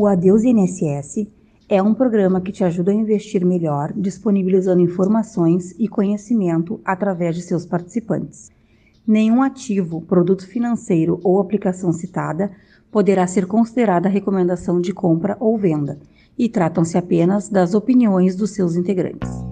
O Adeus INSS é um programa que te ajuda a investir melhor, disponibilizando informações e conhecimento através de seus participantes. Nenhum ativo, produto financeiro ou aplicação citada poderá ser considerada recomendação de compra ou venda, e tratam-se apenas das opiniões dos seus integrantes.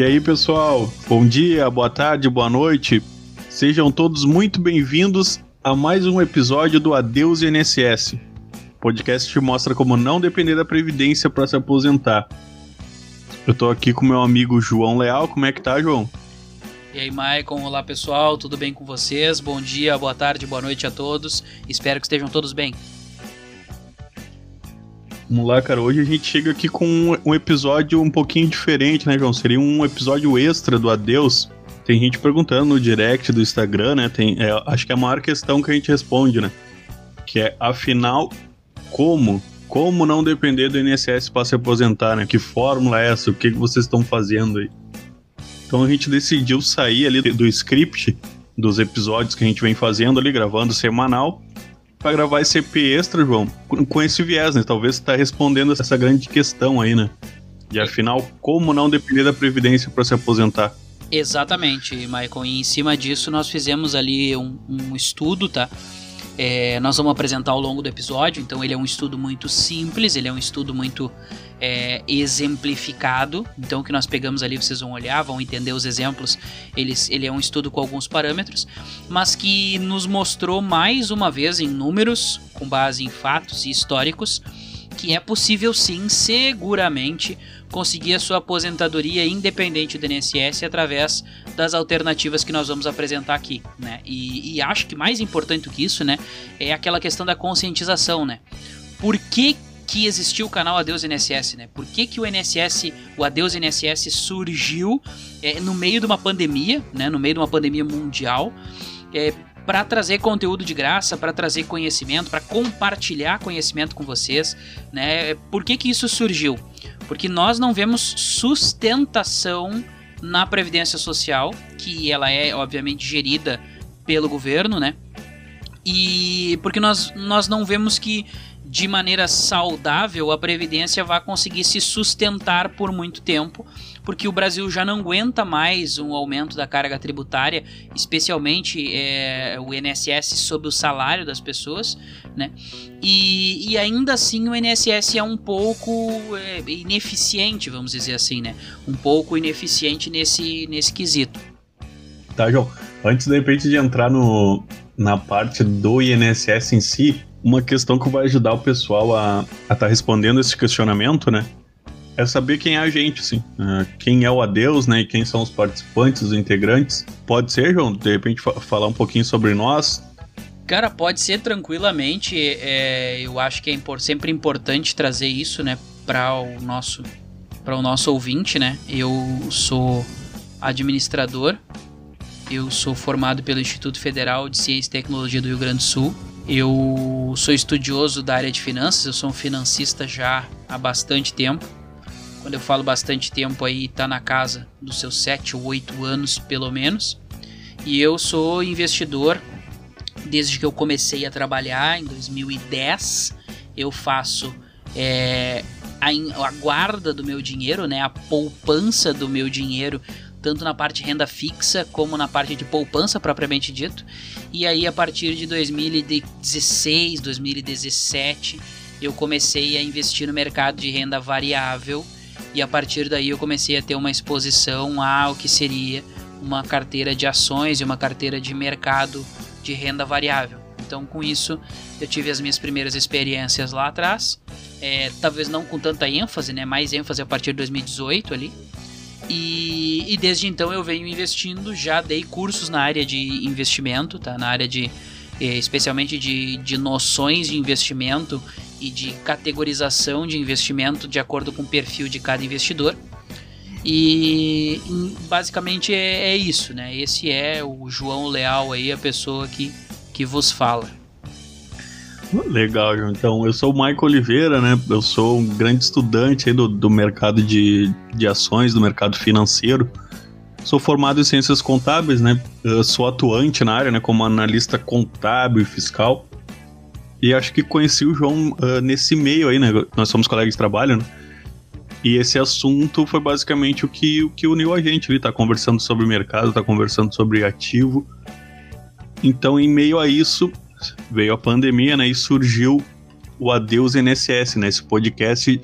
E aí, pessoal? Bom dia, boa tarde, boa noite. Sejam todos muito bem-vindos a mais um episódio do Adeus INSS. O podcast que mostra como não depender da previdência para se aposentar. Eu tô aqui com meu amigo João Leal. Como é que tá, João? E aí, Maicon, olá pessoal, tudo bem com vocês? Bom dia, boa tarde, boa noite a todos. Espero que estejam todos bem. Vamos lá, cara. Hoje a gente chega aqui com um episódio um pouquinho diferente, né, João? Seria um episódio extra do Adeus. Tem gente perguntando no direct do Instagram, né? Tem, é, acho que é a maior questão que a gente responde, né? Que é, afinal, como? Como não depender do INSS para se aposentar, né? Que fórmula é essa? O que, que vocês estão fazendo aí? Então a gente decidiu sair ali do script dos episódios que a gente vem fazendo ali, gravando semanal, para gravar esse EP extra, João, com esse viés, né? Talvez você tá respondendo essa grande questão aí, né? De afinal, como não depender da Previdência para se aposentar? Exatamente, Michael. E em cima disso nós fizemos ali um, um estudo, tá? É, nós vamos apresentar ao longo do episódio, então ele é um estudo muito simples, ele é um estudo muito é, exemplificado. Então, o que nós pegamos ali, vocês vão olhar, vão entender os exemplos. Eles, ele é um estudo com alguns parâmetros, mas que nos mostrou mais uma vez em números, com base em fatos e históricos, que é possível sim, seguramente, conseguir a sua aposentadoria independente do INSS através das alternativas que nós vamos apresentar aqui, né? E, e, acho que mais importante do que isso, né, é aquela questão da conscientização, né? Por que que existiu o canal Adeus INSS, né? Por que, que o INSS, o Adeus INSS surgiu é, no meio de uma pandemia, né? No meio de uma pandemia mundial, é, para trazer conteúdo de graça, para trazer conhecimento, para compartilhar conhecimento com vocês, né? Por que que isso surgiu? Porque nós não vemos sustentação na previdência social, que ela é obviamente gerida pelo governo, né? E porque nós, nós não vemos que de maneira saudável a previdência vai conseguir se sustentar por muito tempo, porque o Brasil já não aguenta mais um aumento da carga tributária, especialmente é, o INSS sobre o salário das pessoas, né? E, e ainda assim o INSS é um pouco é, ineficiente, vamos dizer assim, né? Um pouco ineficiente nesse, nesse quesito. Tá, João. Antes de repente de entrar no, na parte do INSS em si, uma questão que vai ajudar o pessoal a estar tá respondendo esse questionamento, né? É saber quem é a gente, assim. Uh, quem é o Adeus, né? E quem são os participantes, os integrantes. Pode ser, João? De repente falar um pouquinho sobre nós. Cara, pode ser tranquilamente. É, eu acho que é impor sempre importante trazer isso, né? Para o nosso para o nosso ouvinte, né? Eu sou administrador. Eu sou formado pelo Instituto Federal de Ciência e Tecnologia do Rio Grande do Sul eu sou estudioso da área de finanças, eu sou um financista já há bastante tempo. Quando eu falo bastante tempo aí, tá na casa dos seus 7 ou 8 anos pelo menos. E eu sou investidor desde que eu comecei a trabalhar em 2010. Eu faço é, a, a guarda do meu dinheiro, né, a poupança do meu dinheiro tanto na parte renda fixa como na parte de poupança propriamente dito. E aí a partir de 2016, 2017, eu comecei a investir no mercado de renda variável e a partir daí eu comecei a ter uma exposição ao que seria uma carteira de ações e uma carteira de mercado de renda variável. Então, com isso, eu tive as minhas primeiras experiências lá atrás, é, talvez não com tanta ênfase, né? Mais ênfase a partir de 2018 ali. E, e, desde então eu venho investindo, já dei cursos na área de investimento, tá? Na área de eh, especialmente de, de noções de investimento e de categorização de investimento de acordo com o perfil de cada investidor. E basicamente é, é isso, né? Esse é o João Leal aí, a pessoa que, que vos fala. Legal, João. Então, eu sou o Michael Oliveira, né? Eu sou um grande estudante aí do, do mercado de, de ações, do mercado financeiro. Sou formado em ciências contábeis, né? Eu sou atuante na área, né? Como analista contábil e fiscal. E acho que conheci o João uh, nesse meio aí, né? Nós somos colegas de trabalho, né? E esse assunto foi basicamente o que, o que uniu a gente ali. Tá conversando sobre mercado, tá conversando sobre ativo. Então, em meio a isso, veio a pandemia, né? E surgiu o Adeus NSS, né? Esse podcast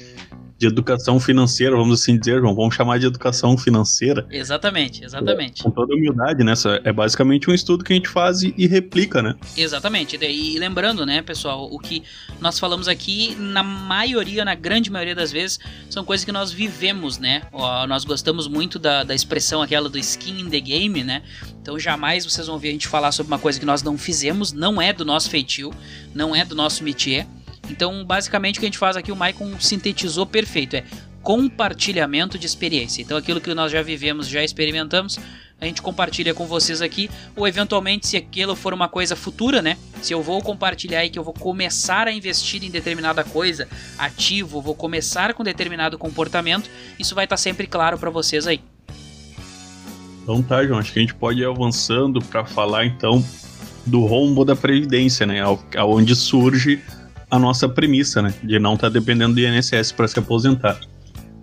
de educação financeira, vamos assim dizer, João, vamos chamar de educação financeira. Exatamente, exatamente. Com toda humildade, né? É basicamente um estudo que a gente faz e, replica, né? Exatamente. E lembrando, né, pessoal, o que nós falamos aqui, na maioria, na grande maioria das vezes, são coisas que nós vivemos, né? Nós gostamos muito da, da expressão aquela do skin in the game, né? Então jamais vocês vão ver a gente falar sobre uma coisa que nós não fizemos, não é do nosso feitio, não é do nosso métier. Então, basicamente, o que a gente faz aqui, o Maicon sintetizou perfeito: é compartilhamento de experiência. Então, aquilo que nós já vivemos, já experimentamos, a gente compartilha com vocês aqui, ou eventualmente, se aquilo for uma coisa futura, né? Se eu vou compartilhar e que eu vou começar a investir em determinada coisa, ativo, vou começar com determinado comportamento, isso vai estar sempre claro para vocês aí. Então tá, João, acho que a gente pode ir avançando para falar então do rombo da previdência, né? Aonde surge a nossa premissa, né? De não estar tá dependendo do INSS para se aposentar.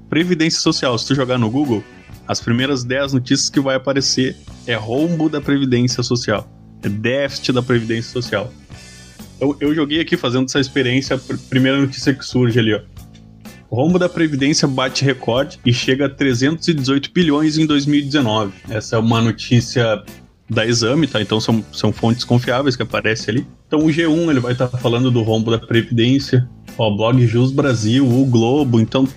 Previdência Social, se tu jogar no Google, as primeiras 10 notícias que vai aparecer é rombo da Previdência Social, é déficit da Previdência Social. Eu, eu joguei aqui fazendo essa experiência, a primeira notícia que surge ali, ó. Rombo da Previdência bate recorde e chega a 318 bilhões em 2019. Essa é uma notícia da Exame, tá? Então são, são fontes confiáveis que aparecem ali. Então o G1 ele vai estar tá falando do rombo da Previdência, ó, blog Jus Brasil, o Globo, então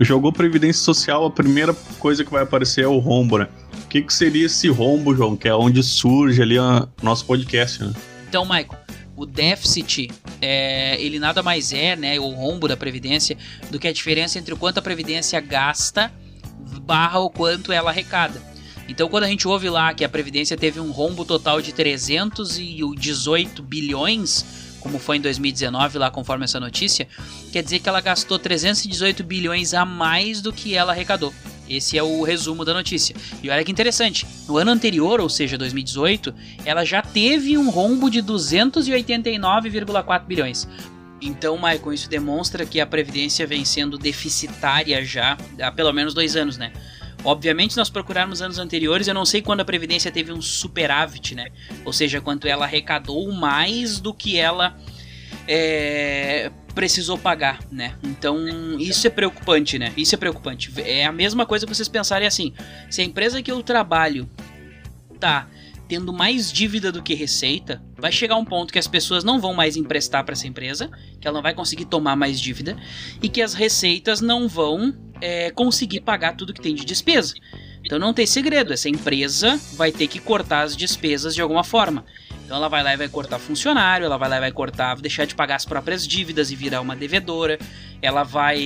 jogou Previdência Social, a primeira coisa que vai aparecer é o rombo, né? O que, que seria esse rombo, João? Que é onde surge ali o nosso podcast, né? Então, Michael, o déficit, é, ele nada mais é, né, o rombo da Previdência, do que a diferença entre o quanto a Previdência gasta barra o quanto ela arrecada. Então, quando a gente ouve lá que a Previdência teve um rombo total de 318 bilhões, como foi em 2019, lá conforme essa notícia, quer dizer que ela gastou 318 bilhões a mais do que ela arrecadou. Esse é o resumo da notícia. E olha que interessante, no ano anterior, ou seja, 2018, ela já teve um rombo de 289,4 bilhões. Então, Michael, isso demonstra que a Previdência vem sendo deficitária já há pelo menos dois anos, né? Obviamente, nós procurarmos anos anteriores, eu não sei quando a Previdência teve um superávit, né? Ou seja, quanto ela arrecadou mais do que ela é, precisou pagar, né? Então, isso é preocupante, né? Isso é preocupante. É a mesma coisa que vocês pensarem assim: se a empresa que eu trabalho tá tendo mais dívida do que receita, vai chegar um ponto que as pessoas não vão mais emprestar para essa empresa, que ela não vai conseguir tomar mais dívida e que as receitas não vão é, conseguir pagar tudo que tem de despesa. Então não tem segredo, essa empresa vai ter que cortar as despesas de alguma forma. Então ela vai lá e vai cortar funcionário, ela vai lá e vai cortar, deixar de pagar as próprias dívidas e virar uma devedora, ela vai,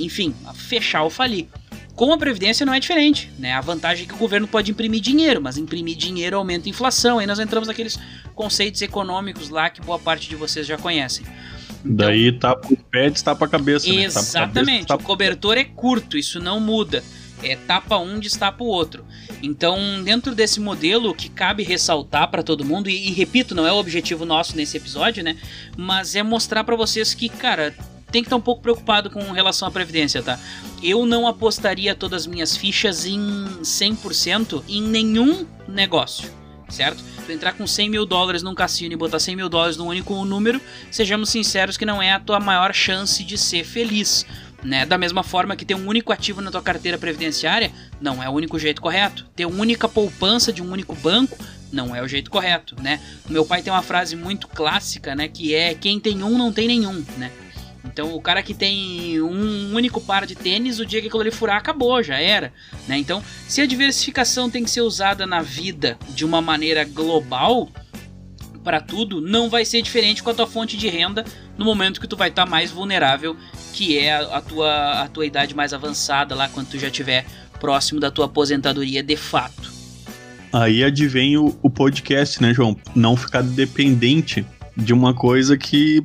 enfim, fechar ou falir. Com a Previdência não é diferente, né? A vantagem é que o governo pode imprimir dinheiro, mas imprimir dinheiro aumenta a inflação. Aí nós entramos naqueles conceitos econômicos lá que boa parte de vocês já conhecem. Daí tapa os pés, tapa a cabeça. Né? Exatamente. Cabeça, o cobertor é curto, isso não muda. É tapa um, destapa o outro. Então, dentro desse modelo que cabe ressaltar para todo mundo, e, e, repito, não é o objetivo nosso nesse episódio, né? Mas é mostrar para vocês que, cara, tem que estar tá um pouco preocupado com relação à previdência, tá? Eu não apostaria todas as minhas fichas em 100% em nenhum negócio, certo? tu entrar com 100 mil dólares num cassino e botar 100 mil dólares num único número, sejamos sinceros que não é a tua maior chance de ser feliz. Né? Da mesma forma que ter um único ativo na tua carteira previdenciária não é o único jeito correto. Ter uma única poupança de um único banco não é o jeito correto, né? Meu pai tem uma frase muito clássica, né, que é quem tem um não tem nenhum, né? Então o cara que tem um único par de tênis, o dia que aquilo ali furar, acabou, já era. Né? Então, se a diversificação tem que ser usada na vida de uma maneira global, para tudo, não vai ser diferente com a tua fonte de renda no momento que tu vai estar tá mais vulnerável, que é a, tua, a tua idade mais avançada, lá quando tu já estiver próximo da tua aposentadoria de fato. Aí advém o, o podcast, né, João? Não ficar dependente de uma coisa que,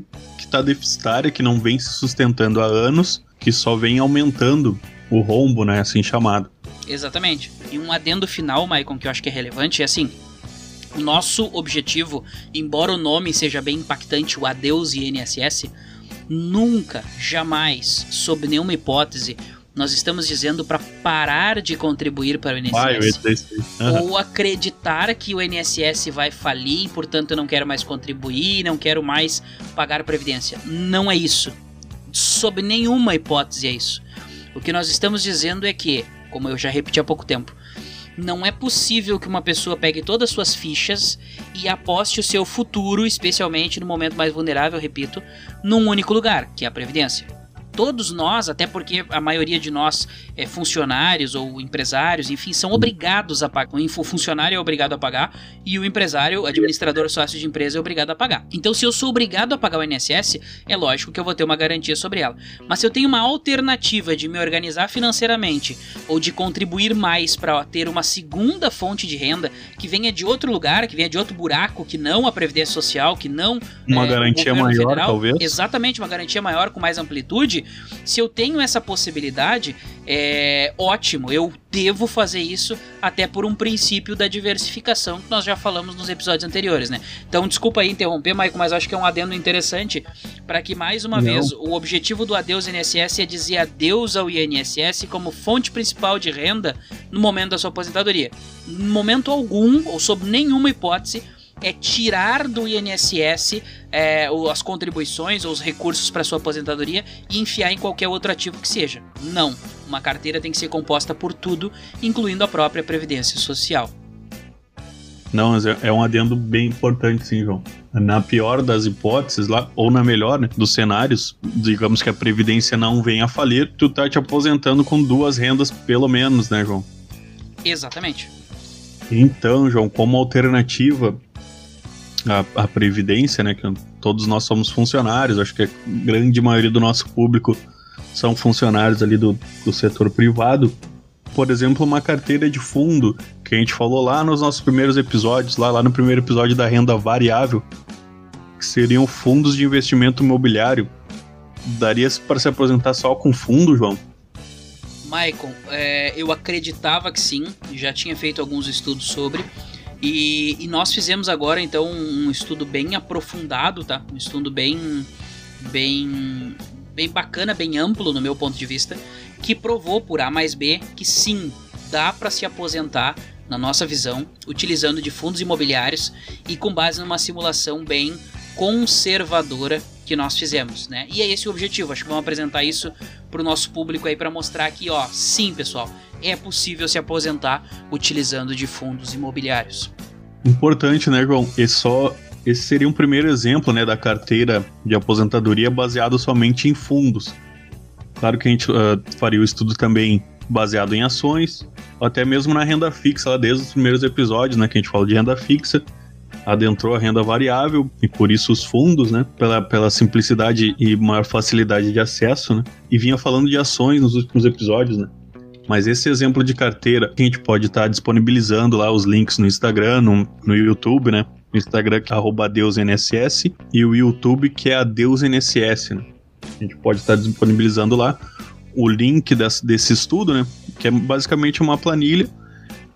que tá deficitária, que não vem se sustentando há anos, que só vem aumentando o rombo, né, assim chamado. Exatamente. E um adendo final, Maicon, que eu acho que é relevante, é assim, o nosso objetivo, embora o nome seja bem impactante, o Adeus INSS, nunca, jamais, sob nenhuma hipótese, nós estamos dizendo para parar de contribuir para o INSS. uhum. Ou acreditar que o INSS vai falir, portanto eu não quero mais contribuir, não quero mais pagar previdência. Não é isso. Sob nenhuma hipótese é isso. O que nós estamos dizendo é que, como eu já repeti há pouco tempo, não é possível que uma pessoa pegue todas as suas fichas e aposte o seu futuro, especialmente no momento mais vulnerável, repito, num único lugar, que é a Previdência todos nós, até porque a maioria de nós é funcionários ou empresários, enfim, são obrigados a pagar. O funcionário é obrigado a pagar e o empresário, administrador sócio de empresa, é obrigado a pagar. Então, se eu sou obrigado a pagar o INSS, é lógico que eu vou ter uma garantia sobre ela. Mas se eu tenho uma alternativa de me organizar financeiramente ou de contribuir mais para ter uma segunda fonte de renda que venha de outro lugar, que venha de outro buraco, que não a Previdência Social, que não. Uma é, garantia maior, federal, talvez. Exatamente, uma garantia maior com mais amplitude se eu tenho essa possibilidade, é ótimo, eu devo fazer isso até por um princípio da diversificação que nós já falamos nos episódios anteriores, né? Então, desculpa aí interromper, Maico, mas acho que é um adendo interessante para que mais uma Não. vez o objetivo do adeus INSS é dizer adeus ao INSS como fonte principal de renda no momento da sua aposentadoria. Em momento algum, ou sob nenhuma hipótese, é tirar do INSS é, as contribuições ou os recursos para sua aposentadoria e enfiar em qualquer outro ativo que seja. Não. Uma carteira tem que ser composta por tudo, incluindo a própria Previdência Social. Não, mas é, é um adendo bem importante, sim, João. Na pior das hipóteses, lá, ou na melhor né, dos cenários, digamos que a Previdência não venha a falir, tu tá te aposentando com duas rendas, pelo menos, né, João? Exatamente. Então, João, como alternativa, a, a Previdência, né? Que todos nós somos funcionários, acho que a grande maioria do nosso público são funcionários ali do, do setor privado. Por exemplo, uma carteira de fundo, que a gente falou lá nos nossos primeiros episódios, lá, lá no primeiro episódio da renda variável, que seriam fundos de investimento imobiliário. Daria para se aposentar só com fundo, João? Maicon, é, eu acreditava que sim, já tinha feito alguns estudos sobre. E, e, nós fizemos agora então um estudo bem aprofundado, tá? Um estudo bem, bem, bem bacana, bem amplo no meu ponto de vista, que provou por A mais B que sim dá para se aposentar na nossa visão utilizando de fundos imobiliários e com base numa simulação bem conservadora que nós fizemos, né? E é esse o objetivo. Acho que vamos apresentar isso para o nosso público aí para mostrar que, ó, sim, pessoal, é possível se aposentar utilizando de fundos imobiliários. Importante, né, João? E só esse seria um primeiro exemplo, né, da carteira de aposentadoria baseado somente em fundos. Claro que a gente uh, faria o estudo também baseado em ações, até mesmo na renda fixa, lá desde os primeiros episódios, né, que a gente fala de renda fixa adentrou a renda variável e por isso os fundos, né? Pela, pela simplicidade e maior facilidade de acesso, né? E vinha falando de ações nos últimos episódios, né? Mas esse exemplo de carteira a gente pode estar tá disponibilizando lá os links no Instagram, no, no YouTube, né? No Instagram que é @deusnss e o YouTube que é adeusnss, né? A gente pode estar tá disponibilizando lá o link desse, desse estudo, né? Que é basicamente uma planilha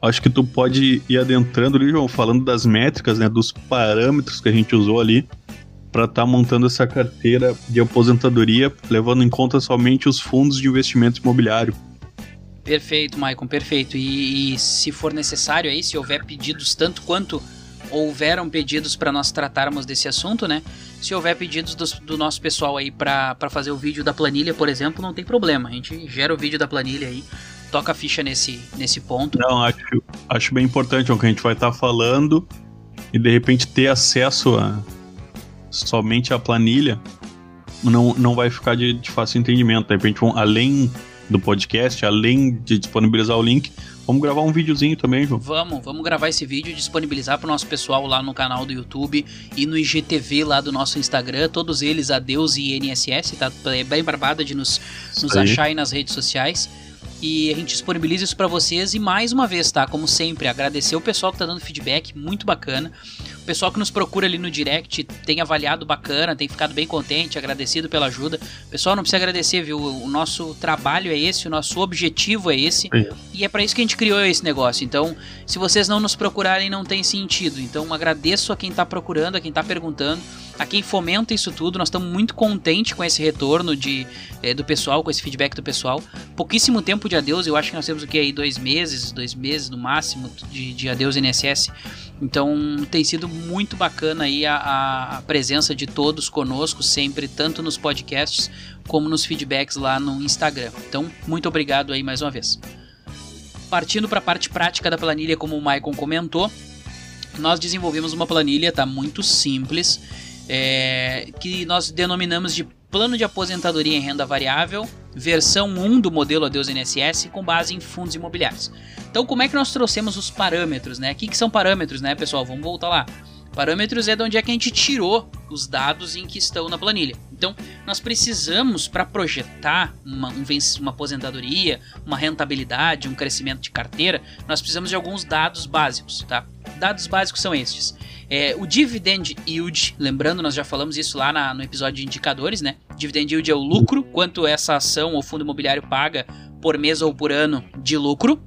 acho que tu pode ir adentrando ali, João, falando das métricas, né, dos parâmetros que a gente usou ali para estar tá montando essa carteira de aposentadoria, levando em conta somente os fundos de investimento imobiliário. Perfeito, Maicon, perfeito. E, e se for necessário aí, se houver pedidos tanto quanto houveram pedidos para nós tratarmos desse assunto, né? Se houver pedidos do, do nosso pessoal aí para fazer o vídeo da planilha, por exemplo, não tem problema. A gente gera o vídeo da planilha aí toca a ficha nesse, nesse ponto. Não, acho, acho bem importante, o que a gente vai estar tá falando e de repente ter acesso a somente a planilha não, não vai ficar de, de fácil entendimento. De repente, além do podcast, além de disponibilizar o link, vamos gravar um videozinho também, João. Vamos, vamos gravar esse vídeo e disponibilizar para o nosso pessoal lá no canal do YouTube e no IGTV lá do nosso Instagram, todos eles, Adeus e INSS, tá é bem barbada de nos, nos achar aí nas redes sociais e a gente disponibiliza isso para vocês. E mais uma vez, tá? Como sempre, agradecer o pessoal que tá dando feedback, muito bacana. pessoal que nos procura ali no direct tem avaliado bacana, tem ficado bem contente, agradecido pela ajuda. Pessoal, não precisa agradecer, viu? O nosso trabalho é esse, o nosso objetivo é esse. É. E é para isso que a gente criou esse negócio. Então, se vocês não nos procurarem, não tem sentido. Então, agradeço a quem tá procurando, a quem tá perguntando a quem fomenta isso tudo. Nós estamos muito contentes com esse retorno de, é, do pessoal, com esse feedback do pessoal. Pouquíssimo tempo de adeus, eu acho que nós temos o que aí? Dois meses, dois meses no máximo de, de adeus NSS. Então tem sido muito bacana aí a, a, presença de todos conosco, sempre, tanto nos podcasts como nos feedbacks lá no Instagram. Então, muito obrigado aí mais uma vez. Partindo para a parte prática da planilha, como o Maicon comentou, nós desenvolvemos uma planilha, tá muito simples é, que nós denominamos de Plano de Aposentadoria em Renda Variável, versão 1 do modelo Adeus INSS, com base em fundos imobiliários. Então, como é que nós trouxemos os parâmetros, né? O que, que são parâmetros, né, pessoal? Vamos voltar lá. Parâmetros é de onde é que a gente tirou os dados em que estão na planilha. Então, nós precisamos, para projetar uma, um, uma aposentadoria, uma rentabilidade, um crescimento de carteira, nós precisamos de alguns dados básicos, tá? Dados básicos são estes. É, o dividend yield, lembrando, nós já falamos isso lá na, no episódio de indicadores, né? Dividend yield é o lucro, quanto essa ação ou fundo imobiliário paga por mês ou por ano de lucro.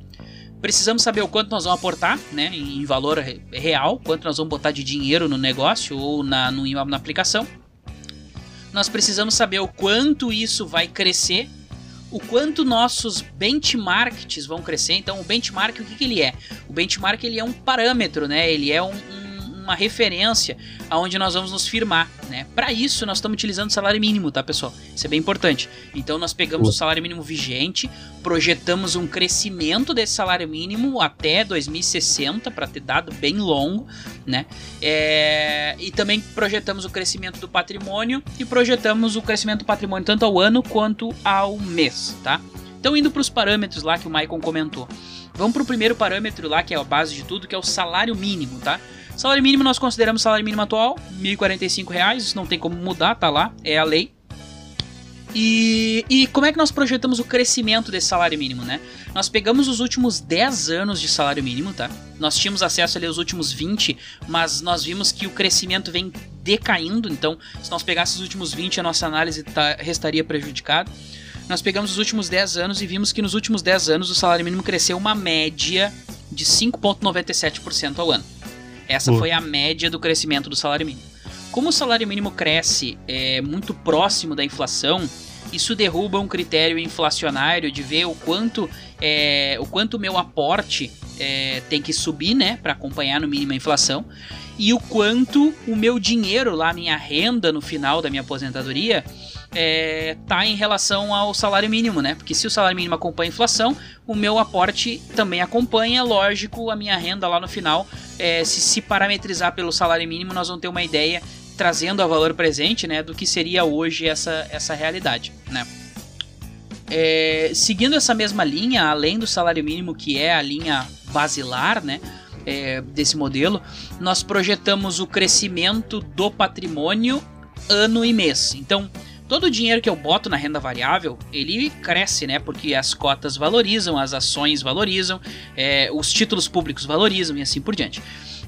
Precisamos saber o quanto nós vamos aportar, né, em valor real, quanto nós vamos botar de dinheiro no negócio ou na, no, na aplicação. Nós precisamos saber o quanto isso vai crescer, o quanto nossos benchmarks vão crescer. Então, o benchmark, o que, que ele é? O benchmark ele é um parâmetro, né? Ele é um, um uma referência aonde nós vamos nos firmar, né? Para isso nós estamos utilizando o salário mínimo, tá, pessoal? Isso é bem importante. Então nós pegamos o salário mínimo vigente, projetamos um crescimento desse salário mínimo até 2060 para ter dado bem longo, né? É... e também projetamos o crescimento do patrimônio e projetamos o crescimento do patrimônio tanto ao ano quanto ao mês, tá? Então indo para os parâmetros lá que o Maicon comentou. Vamos para o primeiro parâmetro lá, que é a base de tudo, que é o salário mínimo, tá? Salário mínimo nós consideramos salário mínimo atual, R$ 1.045, isso não tem como mudar, tá lá, é a lei. E, e, como é que nós projetamos o crescimento desse salário mínimo, né? Nós pegamos os últimos 10 anos de salário mínimo, tá? Nós tínhamos acesso ali aos últimos 20, mas nós vimos que o crescimento vem decaindo, então se nós pegássemos os últimos 20, a nossa análise tá, restaria prejudicada. Nós pegamos os últimos 10 anos e vimos que nos últimos 10 anos o salário mínimo cresceu uma média de 5,97% ao ano. Essa foi a média do crescimento do salário mínimo. Como o salário mínimo cresce é, muito próximo da inflação, isso derruba um critério inflacionário de ver o quanto é, o quanto meu aporte é, tem que subir, né, para acompanhar no mínimo a inflação, e o quanto o meu dinheiro lá, minha renda no final da minha aposentadoria é, tá em relação ao salário mínimo, né? Porque se o salário mínimo acompanha a inflação, o meu aporte também acompanha, lógico, a minha renda lá no final. É, se se parametrizar pelo salário mínimo, nós vamos ter uma ideia trazendo a valor presente, né, do que seria hoje essa, essa realidade, né? É, seguindo essa mesma linha, além do salário mínimo, que é a linha basilar, né, é, desse modelo, nós projetamos o crescimento do patrimônio ano e mês. Então, todo o dinheiro que eu boto na renda variável, ele cresce, né? Porque as cotas valorizam, as ações valorizam, é, os títulos públicos valorizam e assim por diante.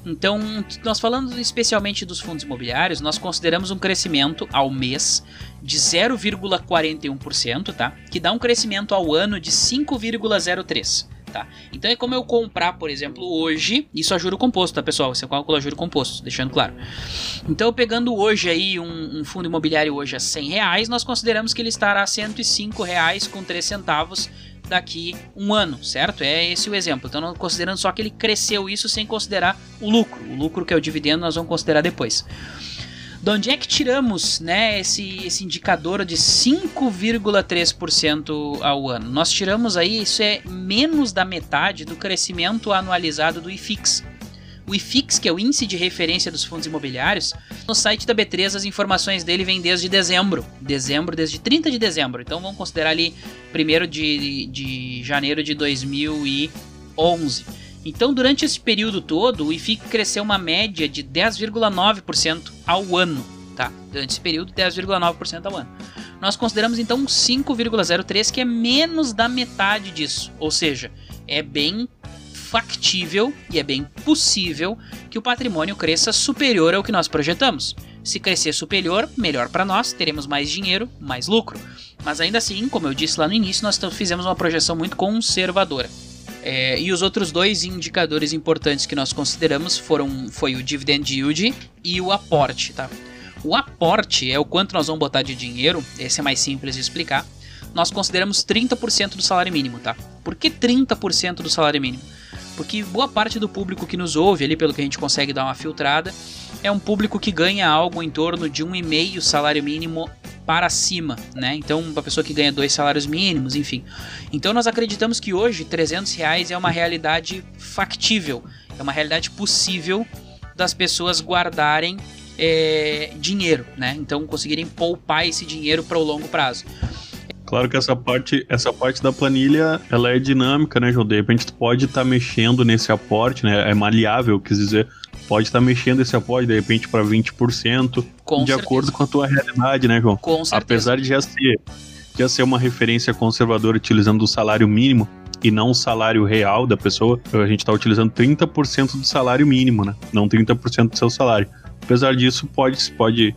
Então, nós falando especialmente dos fundos imobiliários, nós consideramos um crescimento ao mês de 0,41%, tá? Que dá um crescimento ao ano de 5,03%. Tá? Então é como eu comprar, por exemplo, hoje, isso é juro composto, tá pessoal? Você calcula juro composto, deixando claro. Então pegando hoje aí um, um, fundo imobiliário hoje a 100 reais, nós consideramos que ele estará a 105 reais com 3 centavos daqui um ano, certo? É esse o exemplo. Então considerando só que ele cresceu isso sem considerar o lucro. O lucro que é o dividendo nós vamos considerar depois. De onde é que tiramos né, esse, esse indicador de 5,3% ao ano? Nós tiramos aí, isso é menos da metade do crescimento anualizado do IFIX. O IFIX, que é o índice de referência dos fundos imobiliários, no site da B3 as informações dele vêm desde dezembro. Dezembro, desde 30 de dezembro. Então vamos considerar ali 1 de, de janeiro de 2011. Então, durante esse período todo, o IFIC cresceu uma média de 10,9% ao ano, tá? Durante esse período, 10,9% ao ano. Nós consideramos então 5,03, que é menos da metade disso, ou seja, é bem factível e é bem possível que o patrimônio cresça superior ao que nós projetamos. Se crescer superior, melhor para nós, teremos mais dinheiro, mais lucro. Mas ainda assim, como eu disse lá no início, nós fizemos uma projeção muito conservadora. É, e os outros dois indicadores importantes que nós consideramos foram foi o dividend yield e o aporte, tá? O aporte é o quanto nós vamos botar de dinheiro, esse é mais simples de explicar. Nós consideramos 30% do salário mínimo, tá? Por que 30% do salário mínimo? Porque boa parte do público que nos ouve, ali pelo que a gente consegue dar uma filtrada, é um público que ganha algo em torno de um e meio salário mínimo para cima, né? Então, uma pessoa que ganha dois salários mínimos, enfim. Então, nós acreditamos que hoje 300 reais é uma realidade factível, é uma realidade possível das pessoas guardarem é, dinheiro, né? Então, conseguirem poupar esse dinheiro para o longo prazo. Claro que essa parte, essa parte da planilha, ela é dinâmica, né, João? De repente tu pode estar tá mexendo nesse aporte, né? É maleável, quis dizer, pode estar tá mexendo esse aporte de repente para 20%, com de certeza. acordo com a tua realidade, né, João? Com certeza. Apesar de já ser, já ser uma referência conservadora utilizando o salário mínimo e não o salário real da pessoa, a gente está utilizando 30% do salário mínimo, né? Não 30% do seu salário. Apesar disso, pode, pode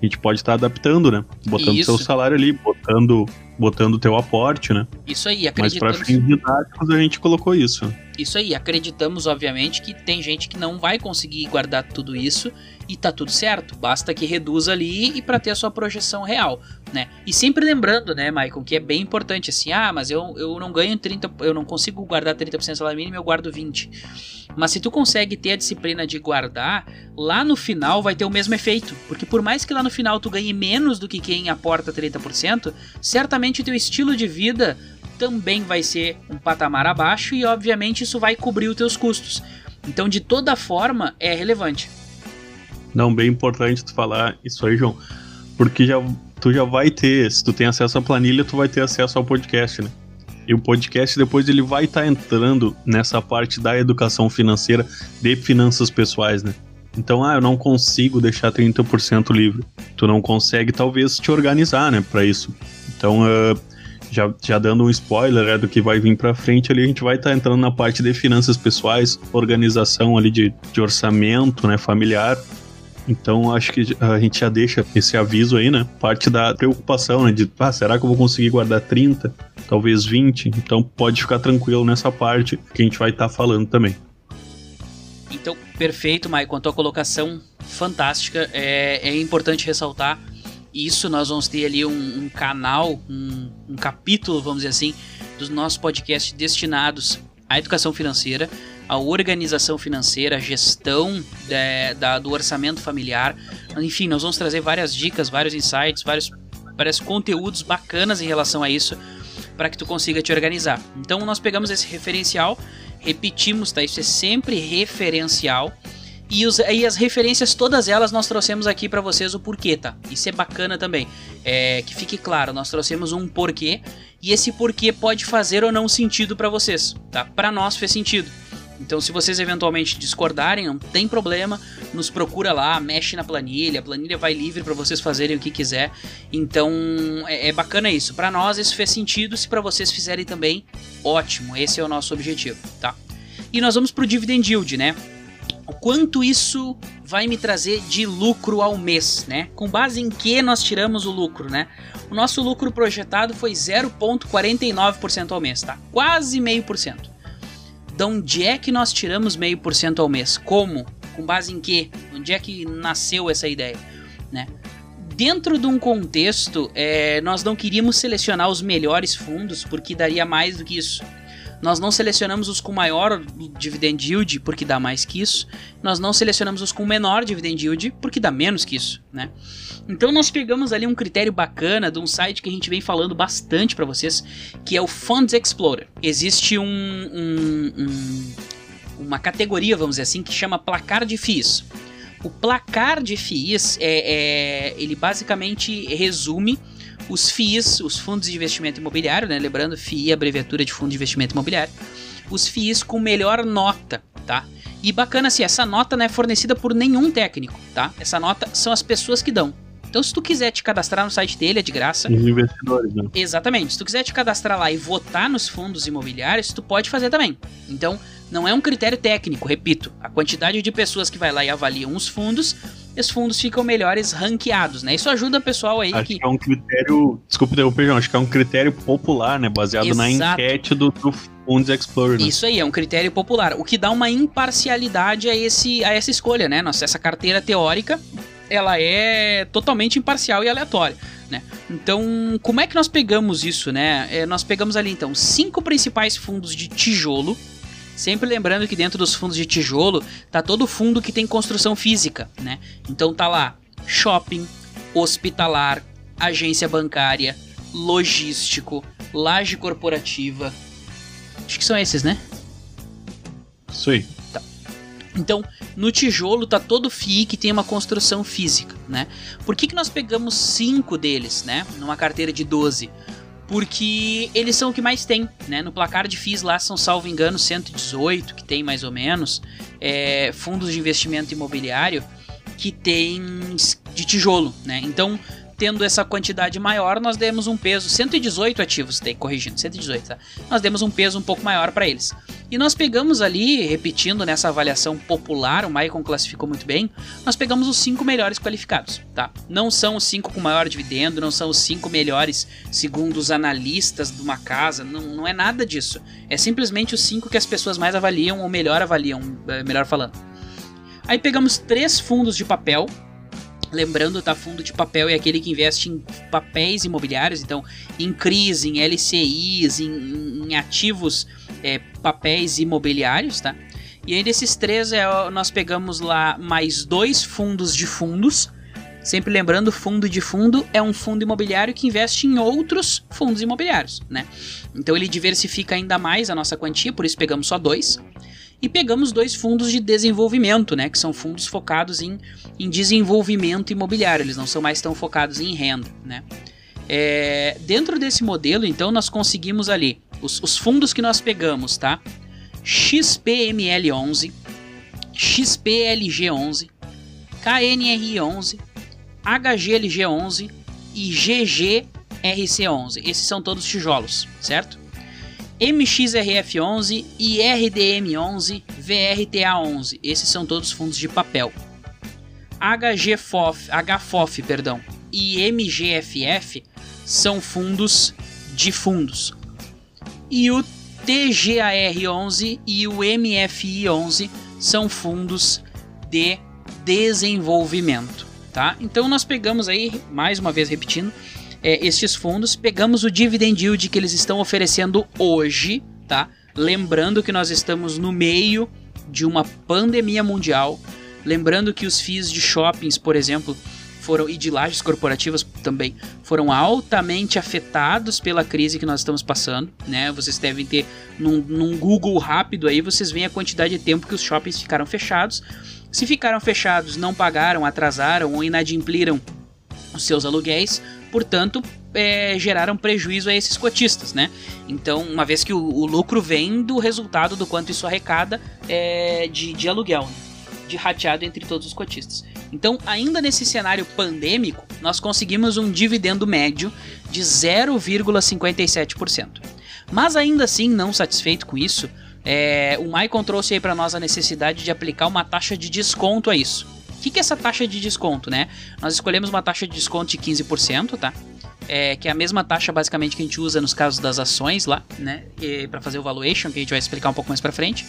a gente pode estar tá adaptando, né? Botando Isso. seu salário ali, botando botando o teu aporte, né? Isso aí, acreditamos. Mas para fins didáticos a gente colocou isso. Isso aí, acreditamos obviamente que tem gente que não vai conseguir guardar tudo isso e tá tudo certo. Basta que reduza ali e para ter a sua projeção real, né? E sempre lembrando, né, Michael, que é bem importante assim, ah, mas eu, eu não ganho 30, eu não consigo guardar 30% do salário mínimo, eu guardo 20. Mas se tu consegue ter a disciplina de guardar, lá no final vai ter o mesmo efeito, porque por mais que lá no final tu ganhe menos do que quem aporta 30%, certamente teu estilo de vida também vai ser um patamar abaixo e obviamente isso vai cobrir os teus custos. Então, de toda forma, é relevante. Não, bem importante tu falar isso aí, João. Porque já, tu já vai ter, se tu tem acesso à planilha, tu vai ter acesso ao podcast, né? E o podcast depois ele vai estar tá entrando nessa parte da educação financeira de finanças pessoais, né? Então, ah, eu não consigo deixar 30% livre. Tu não consegue, talvez, te organizar, né, para isso. Então, uh, já, já dando um spoiler né, do que vai vir para frente ali, a gente vai estar tá entrando na parte de finanças pessoais, organização ali de, de orçamento, né, familiar, então acho que a gente já deixa esse aviso aí, né? Parte da preocupação, né? De, ah, será que eu vou conseguir guardar 30? Talvez 20? Então pode ficar tranquilo nessa parte que a gente vai estar tá falando também. Então, perfeito, Maicon. A tua colocação fantástica. É, é importante ressaltar isso. Nós vamos ter ali um, um canal, um, um capítulo, vamos dizer assim, dos nossos podcasts destinados à educação financeira a organização financeira, a gestão da, do orçamento familiar. Enfim, nós vamos trazer várias dicas, vários insights, vários, vários conteúdos bacanas em relação a isso para que tu consiga te organizar. Então nós pegamos esse referencial, repetimos, tá? Isso é sempre referencial. E, os, e as referências, todas elas, nós trouxemos aqui para vocês o porquê, tá? Isso é bacana também. É, que fique claro, nós trouxemos um porquê e esse porquê pode fazer ou não sentido para vocês, tá? Para nós fez sentido. Então, se vocês eventualmente discordarem, não tem problema, nos procura lá, mexe na planilha, a planilha vai livre para vocês fazerem o que quiser. Então, é, é bacana isso. Para nós isso fez sentido, se para vocês fizerem também, ótimo. Esse é o nosso objetivo, tá? E nós vamos pro dividend yield, né? O quanto isso vai me trazer de lucro ao mês, né? Com base em que nós tiramos o lucro, né? O nosso lucro projetado foi 0,49% ao mês, tá? Quase meio por cento. De onde é que nós tiramos meio por cento ao mês? Como? Com base em quê? Onde é que nasceu essa ideia? Né? Dentro de um contexto, é, nós não queríamos selecionar os melhores fundos porque daria mais do que isso. Nós não selecionamos os com maior dividend yield porque dá mais que isso. Nós não selecionamos os com menor dividend yield porque dá menos que isso, né? Então nós pegamos ali um critério bacana de um site que a gente vem falando bastante para vocês, que é o Funds Explorer. Existe um, um, um, uma categoria, vamos dizer assim, que chama placar de FIIs. O placar de FIIs é, é ele basicamente resume os FIIs, os fundos de investimento imobiliário, né? Lembrando, FII é abreviatura de fundo de investimento imobiliário. Os FIIs com melhor nota, tá? E bacana assim, essa nota não é fornecida por nenhum técnico, tá? Essa nota são as pessoas que dão. Então, se tu quiser te cadastrar no site dele, é de graça. Os investidores, né? Exatamente. Se tu quiser te cadastrar lá e votar nos fundos imobiliários, tu pode fazer também. Então, Não é um critério técnico, repito. A quantidade de pessoas que vai lá e avaliam os fundos, os fundos ficam melhores ranqueados, né? Isso ajuda o pessoal aí acho que... que... é um critério. Desculpa interromper, João. Acho que é um critério popular, né? Baseado Exato. na enquete do, do Funds Explorer. Né? Isso aí, é um critério popular. O que dá uma imparcialidade a, esse, a essa escolha, né? Nossa, essa carteira teórica, ela é totalmente imparcial e aleatória. Né? Então, como é que nós pegamos isso, né? É, nós pegamos ali então cinco principais fundos de tijolo, Sempre lembrando que dentro dos fundos de tijolo tá todo fundo que tem construção física, né? Então tá lá shopping, hospitalar, agência bancária, logístico, laje corporativa. Acho que são esses, né? Isso aí. Então, no tijolo tá todo FII que tem uma construção física, né? Por que, que nós pegamos cinco deles, né? Numa carteira de 12? Porque eles são o que mais tem, né? No placar de FIIs lá são, salvo engano, 118, que tem mais ou menos, é, fundos de investimento imobiliário que tem de tijolo, né? Então, tendo essa quantidade maior, nós demos um peso, 118 ativos, tem, corrigindo, 118, tá? Nós demos um peso um pouco maior para eles. E nós pegamos ali, repetindo nessa avaliação popular, o Maicon classificou muito bem, nós pegamos os cinco melhores qualificados, tá? Não são os cinco com maior dividendo, não são os cinco melhores segundo os analistas de uma casa, não, não é nada disso. É simplesmente os cinco que as pessoas mais avaliam, ou melhor avaliam, é, melhor falando. Aí pegamos três fundos de papel, Lembrando, tá? Fundo de papel é aquele que investe em papéis imobiliários, então em CRIs, em LCIs, em, em ativos, é, papéis imobiliários, tá? E aí desses três é, nós pegamos lá mais dois fundos de fundos. Sempre lembrando, fundo de fundo é um fundo imobiliário que investe em outros fundos imobiliários, né? Então ele diversifica ainda mais a nossa quantia, por isso pegamos só dois. E pegamos dois fundos de desenvolvimento, né? Que são fundos focados em, em desenvolvimento imobiliário, eles não são mais tão focados em renda, né? É, dentro desse modelo, então, nós conseguimos ali os, os fundos que nós pegamos, tá? XPML11, XPLG11, KNRI11, HGLG11 e GGRC11. Esses são todos tijolos, certo? MXRF11 e RDM11, VRTA11. Esses são todos fundos de papel. HGFOF, HFOF, perdão, e MGFF são fundos de fundos. E o TGAR11 e o MFI11 são fundos de desenvolvimento, tá? Então nós pegamos aí, mais uma vez repetindo, é, estes fundos, pegamos o dividend yield que eles estão oferecendo hoje, tá? Lembrando que nós estamos no meio de uma pandemia mundial, lembrando que os FIIs de shoppings, por exemplo, foram e de lajes corporativas também foram altamente afetados pela crise que nós estamos passando, né? Vocês devem ter num, num Google rápido aí, vocês veem a quantidade de tempo que os shoppings ficaram fechados. Se ficaram fechados, não pagaram, atrasaram ou inadimpliram os seus aluguéis, portanto, é, geraram prejuízo a esses cotistas, né? Então, uma vez que o, o lucro vem do resultado do quanto isso arrecada é, de, de aluguel, né? de rateado entre todos os cotistas. Então, ainda nesse cenário pandêmico, nós conseguimos um dividendo médio de 0,57%. Mas ainda assim, não satisfeito com isso, é, o Maicon trouxe aí para nós a necessidade de aplicar uma taxa de desconto a isso. Que, que é essa taxa de desconto, né? Nós escolhemos uma taxa de desconto de 15%, tá? É, que é a mesma taxa basicamente que a gente usa nos casos das ações lá, né? Para fazer o valuation, que a gente vai explicar um pouco mais para frente.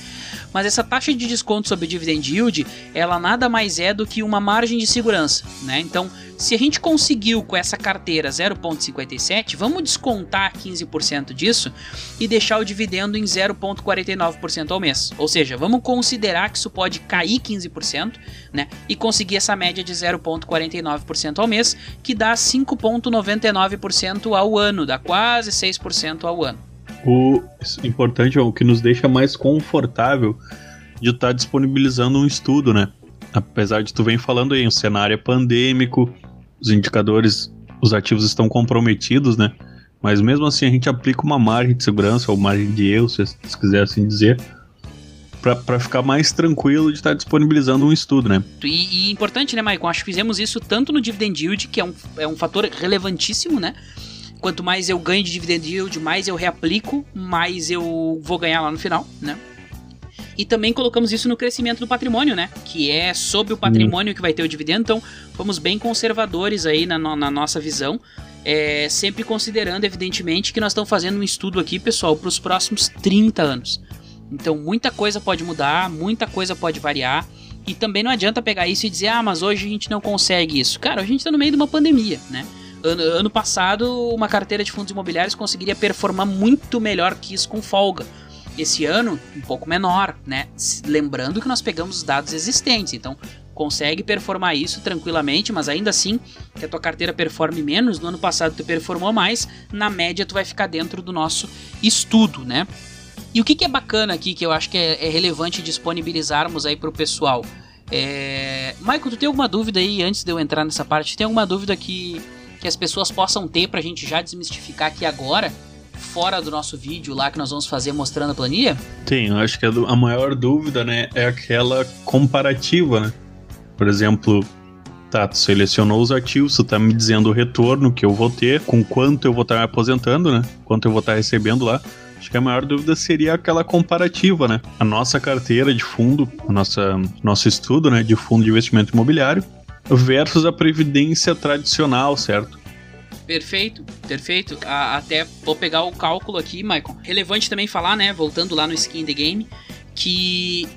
Mas essa taxa de desconto sobre o dividend yield, ela nada mais é do que uma margem de segurança, né? Então, se a gente conseguiu com essa carteira 0,57, vamos descontar 15% disso e deixar o dividendo em 0,49% ao mês. Ou seja, vamos considerar que isso pode cair 15%, né? E conseguir essa média de 0,49% ao mês, que dá 5,99% ao ano, dá quase 6% ao ano. O importante, o que nos deixa mais confortável de estar tá disponibilizando um estudo, né? Apesar de tu vem falando aí, um cenário pandêmico, os indicadores, os ativos estão comprometidos, né? Mas mesmo assim a gente aplica uma margem de segurança ou margem de erro, se, se quiser assim dizer, para ficar mais tranquilo de estar disponibilizando um estudo, né? E, e importante, né, Maicon? Acho que fizemos isso tanto no dividend yield, que é um, é um fator relevantíssimo, né? Quanto mais eu ganho de dividend yield, mais eu reaplico, mais eu vou ganhar lá no final, né? E também colocamos isso no crescimento do patrimônio, né? Que é sobre o patrimônio que vai ter o dividendo. Então, fomos bem conservadores aí na, na nossa visão. É, sempre considerando, evidentemente, que nós estamos fazendo um estudo aqui, pessoal, para os próximos 30 anos. Então, muita coisa pode mudar, muita coisa pode variar. E também não adianta pegar isso e dizer, ah, mas hoje a gente não consegue isso. Cara, a gente está no meio de uma pandemia, né? Ano, ano passado, uma carteira de fundos imobiliários conseguiria performar muito melhor que isso com folga esse ano, um pouco menor, né? Lembrando que nós pegamos os dados existentes, então consegue performar isso tranquilamente, mas ainda assim que a tua carteira performe menos, no ano passado tu performou mais, na média tu vai ficar dentro do nosso estudo, né? E o que, que é bacana aqui, que eu acho que é, é relevante disponibilizarmos aí para o pessoal? É... Michael, tu tem alguma dúvida aí, antes de eu entrar nessa parte, tem alguma dúvida que, que as pessoas possam ter para a gente já desmistificar aqui agora? fora do nosso vídeo lá que nós vamos fazer mostrando a planilha? Tem, eu acho que a, maior dúvida, né, é aquela comparativa, né? Por exemplo, tá, tu selecionou os ativos, tu tá me dizendo o retorno que eu vou ter, com quanto eu vou estar me aposentando, né? Quanto eu vou estar recebendo lá. Acho que a maior dúvida seria aquela comparativa, né? A nossa carteira de fundo, a nossa, nosso estudo, né, de fundo de investimento imobiliário versus a previdência tradicional, certo? Perfeito, perfeito. A, até vou pegar o cálculo aqui, Michael. Relevante também falar, né? Voltando lá no Skin the Game, que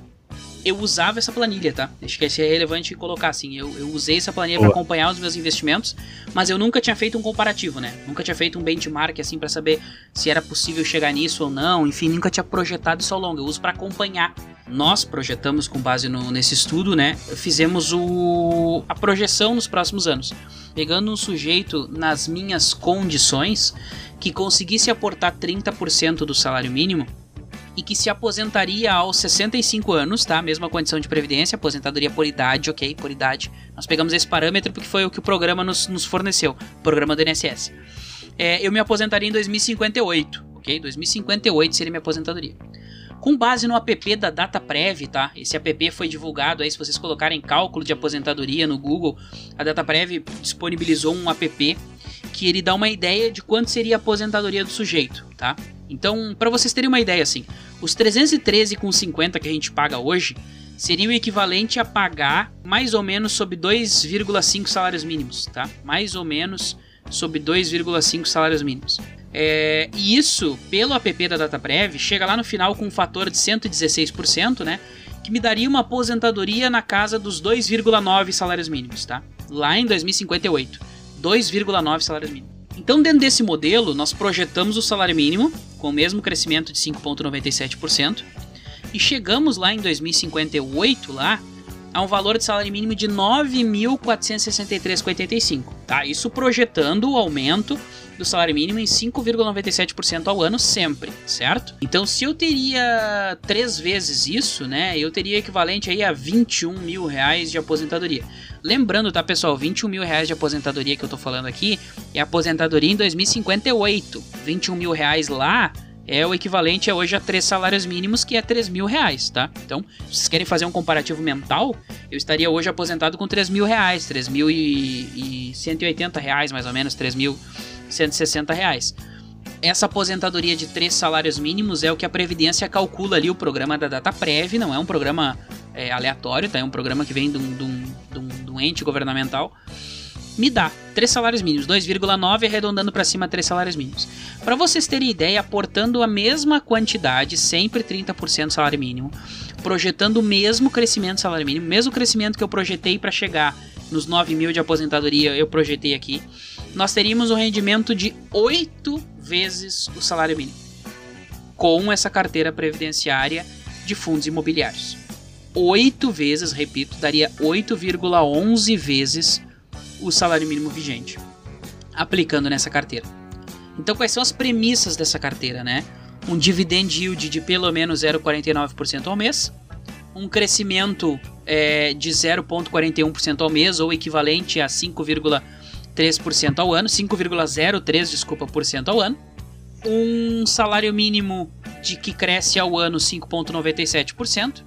eu usava essa planilha, tá? Acho que é relevante colocar assim. Eu, eu usei essa planilha para acompanhar os meus investimentos, mas eu nunca tinha feito um comparativo, né? Nunca tinha feito um benchmark assim para saber se era possível chegar nisso ou não. Enfim, nunca tinha projetado isso ao longo. Eu uso para acompanhar. Nós projetamos com base no, nesse estudo, né? Fizemos o, a projeção nos próximos anos pegando um sujeito nas minhas condições que conseguisse aportar 30% do salário mínimo e que se aposentaria aos 65 anos, tá? Mesma condição de previdência, aposentadoria por idade, ok? Por idade. Nós pegamos esse parâmetro porque foi o que o programa nos, nos forneceu, o programa do INSS. É, eu me aposentaria em 2058, ok? 2058 seria minha aposentadoria com base no app da DataPrev, tá? Esse app foi divulgado aí, se vocês colocarem cálculo de aposentadoria no Google, a DataPrev disponibilizou um app que ele dá uma ideia de quanto seria a aposentadoria do sujeito, tá? Então, para vocês terem uma ideia assim, os 313,50 que a gente paga hoje seria o equivalente a pagar mais ou menos sob 2,5 salários mínimos, tá? Mais ou menos sob 2,5 salários mínimos. É, e isso, pelo app da DataPrev, chega lá no final com um fator de 116%, né? Que me daria uma aposentadoria na casa dos 2,9 salários mínimos, tá? Lá em 2058. 2,9 salários mínimos. Então, dentro desse modelo, nós projetamos o salário mínimo com o mesmo crescimento de 5,97% e chegamos lá em 2058 lá a um valor de salário mínimo de 9.463,85, tá? Isso projetando o aumento do salário mínimo em 5,97% ao ano sempre, certo? Então, se eu teria três vezes isso, né, eu teria equivalente aí a 21 mil reais de aposentadoria. Lembrando, tá, pessoal, 21 mil reais de aposentadoria que eu tô falando aqui é aposentadoria em 2058. 21 mil reais lá é o equivalente a hoje a três salários mínimos, que é 3 mil reais, tá? Então, se vocês querem fazer um comparativo mental, eu estaria hoje aposentado com 3 mil reais, 3 mil e, e 180 reais, mais ou menos, 3 mil 160 reais. Essa aposentadoria de três salários mínimos é o que a Previdência calcula ali, o programa da DataPrev, não é um programa é, aleatório, tá? é um programa que vem de um, de um, de um, de um ente governamental. Me dá três salários mínimos, 2,9 arredondando para cima três salários mínimos. Para vocês terem ideia, aportando a mesma quantidade, sempre 30% salário mínimo, projetando o mesmo crescimento salário mínimo, mesmo crescimento que eu projetei para chegar nos 9 mil de aposentadoria, eu projetei aqui nós teríamos um rendimento de 8 vezes o salário mínimo com essa carteira previdenciária de fundos imobiliários. 8 vezes, repito, daria 8,11 vezes o salário mínimo vigente aplicando nessa carteira. Então, quais são as premissas dessa carteira, né? Um dividend yield de pelo menos 0,49% ao mês, um crescimento é, de 0,41% ao mês, ou equivalente a 5, 3% ao ano, 5,03, desculpa, por cento ao ano. Um salário mínimo de que cresce ao ano 5,97%.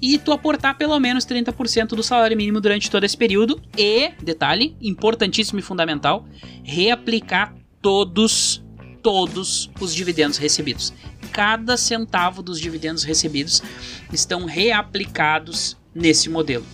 E tu aportar pelo menos 30% do salário mínimo durante todo esse período. E, detalhe, importantíssimo e fundamental, reaplicar todos todos os dividendos recebidos. Cada centavo dos dividendos recebidos estão reaplicados nesse modelo.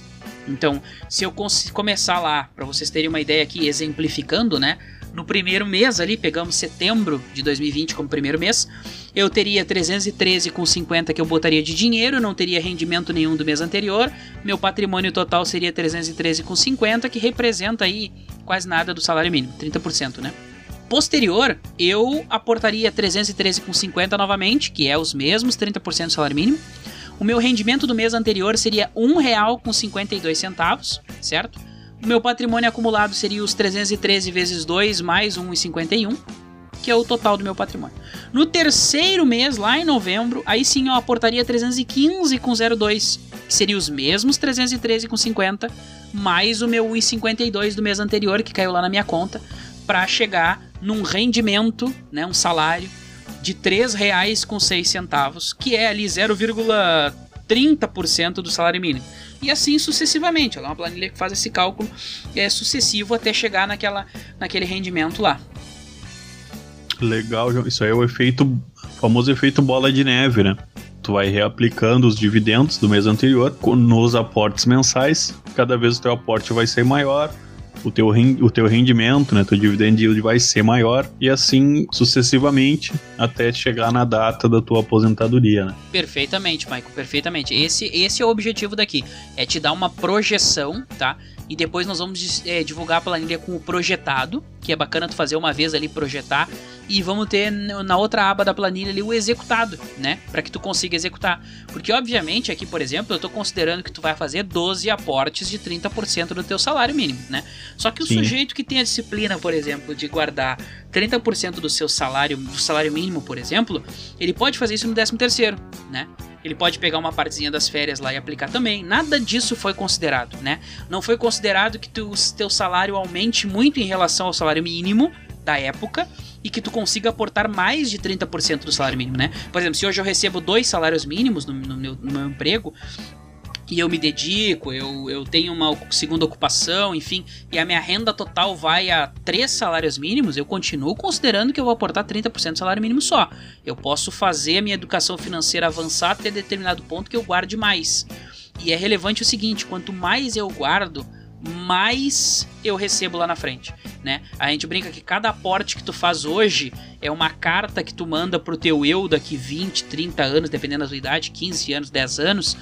Então, se eu começar lá, para vocês terem uma ideia aqui, exemplificando, né? No primeiro mês ali, pegamos setembro de 2020 como primeiro mês, eu teria 313,50 que eu botaria de dinheiro, não teria rendimento nenhum do mês anterior, meu patrimônio total seria 313,50, que representa aí quase nada do salário mínimo, 30%, né? Posterior, eu aportaria 313,50 novamente, que é os mesmos 30% do salário mínimo. O meu rendimento do mês anterior seria R$ 1,52, certo? O meu patrimônio acumulado seria os 313 vezes 2 mais 1,51, que é o total do meu patrimônio. No terceiro mês, lá em novembro, aí sim eu aportaria 315,02, que seria os mesmos 313,50 mais o meu 1,52 do mês anterior, que caiu lá na minha conta, para chegar num rendimento, né, um salário de R$ 3,06, que é ali 0,30% do salário mínimo. E assim sucessivamente. É uma planilha que faz esse cálculo é sucessivo até chegar naquela, naquele rendimento lá. Legal, João. Isso aí é o efeito, famoso efeito bola de neve, né? Tu vai reaplicando os dividendos do mês anterior nos aportes mensais. Cada vez o teu aporte vai ser maior, o teu, o teu rendimento, né, teu dividend yield vai ser maior e assim sucessivamente até chegar na data da tua aposentadoria, né? Perfeitamente, Michael, perfeitamente. Esse, esse é o objetivo daqui, é te dar uma projeção, tá? E depois nós vamos é, divulgar a planilha com o projetado, que é bacana tu fazer uma vez ali projetar e vamos ter na outra aba da planilha ali o executado, né? Para que tu consiga executar. Porque obviamente aqui, por exemplo, eu estou considerando que tu vai fazer 12 aportes de 30% do teu salário mínimo, né? Só que o Sim. sujeito que tem a disciplina, por exemplo, de guardar 30% do seu salário, do salário mínimo, por exemplo, ele pode fazer isso no 13 terceiro, né? Ele pode pegar uma partezinha das férias lá e aplicar também. Nada disso foi considerado, né? Não foi considerado que o teu salário aumente muito em relação ao salário mínimo da época e que tu consiga aportar mais de 30% do salário mínimo, né? Por exemplo, se hoje eu recebo dois salários mínimos no, no, meu, no meu emprego, e eu me dedico, eu, eu tenho uma segunda ocupação, enfim, e a minha renda total vai a três salários mínimos, eu continuo considerando que eu vou aportar 30% do salário mínimo só. Eu posso fazer a minha educação financeira avançar até determinado ponto que eu guarde mais. E é relevante o seguinte: quanto mais eu guardo, mais eu recebo lá na frente, né? A gente brinca que cada aporte que tu faz hoje é uma carta que tu manda pro teu eu daqui 20, 30 anos, dependendo da tua idade, 15 anos, 10 anos,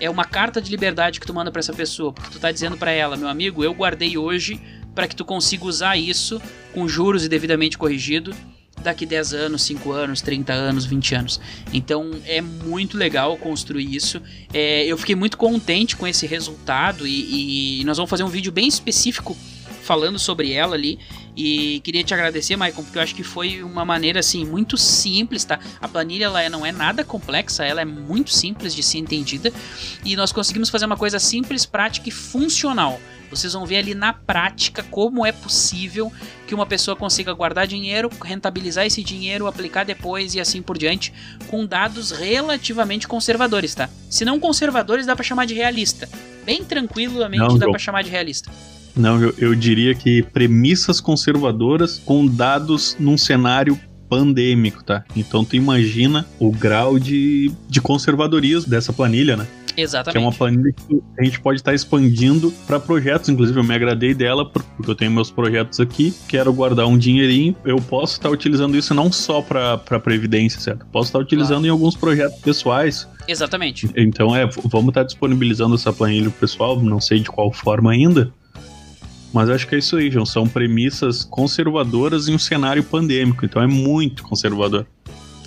é uma carta de liberdade que tu manda para essa pessoa, porque tu tá dizendo para ela, meu amigo, eu guardei hoje para que tu consiga usar isso com juros e devidamente corrigido daqui 10 anos, 5 anos, 30 anos, 20 anos. Então é muito legal construir isso. É, eu fiquei muito contente com esse resultado e, e nós vamos fazer um vídeo bem específico falando sobre ela ali. E queria te agradecer, Maicon, porque eu acho que foi uma maneira assim muito simples, tá? A planilha ela não é nada complexa, ela é muito simples de ser entendida e nós conseguimos fazer uma coisa simples, prática e funcional. Vocês vão ver ali na prática como é possível que uma pessoa consiga guardar dinheiro, rentabilizar esse dinheiro, aplicar depois e assim por diante, com dados relativamente conservadores, tá? Se não conservadores, dá para chamar de realista. Bem tranquilamente não, dá para chamar de realista. Não, eu, eu diria que premissas conservadoras com dados num cenário pandêmico, tá? Então tu imagina o grau de, de conservadorismo dessa planilha, né? Exatamente. Que é uma planilha que a gente pode estar tá expandindo para projetos. Inclusive, eu me agradei dela porque eu tenho meus projetos aqui, quero guardar um dinheirinho. Eu posso estar tá utilizando isso não só para previdência, certo? Posso estar tá utilizando claro. em alguns projetos pessoais. Exatamente. Então, é, vamos estar disponibilizando essa planilha pro pessoal, não sei de qual forma ainda, mas acho que é isso aí, João. São premissas conservadoras em um cenário pandêmico. Então é muito conservador.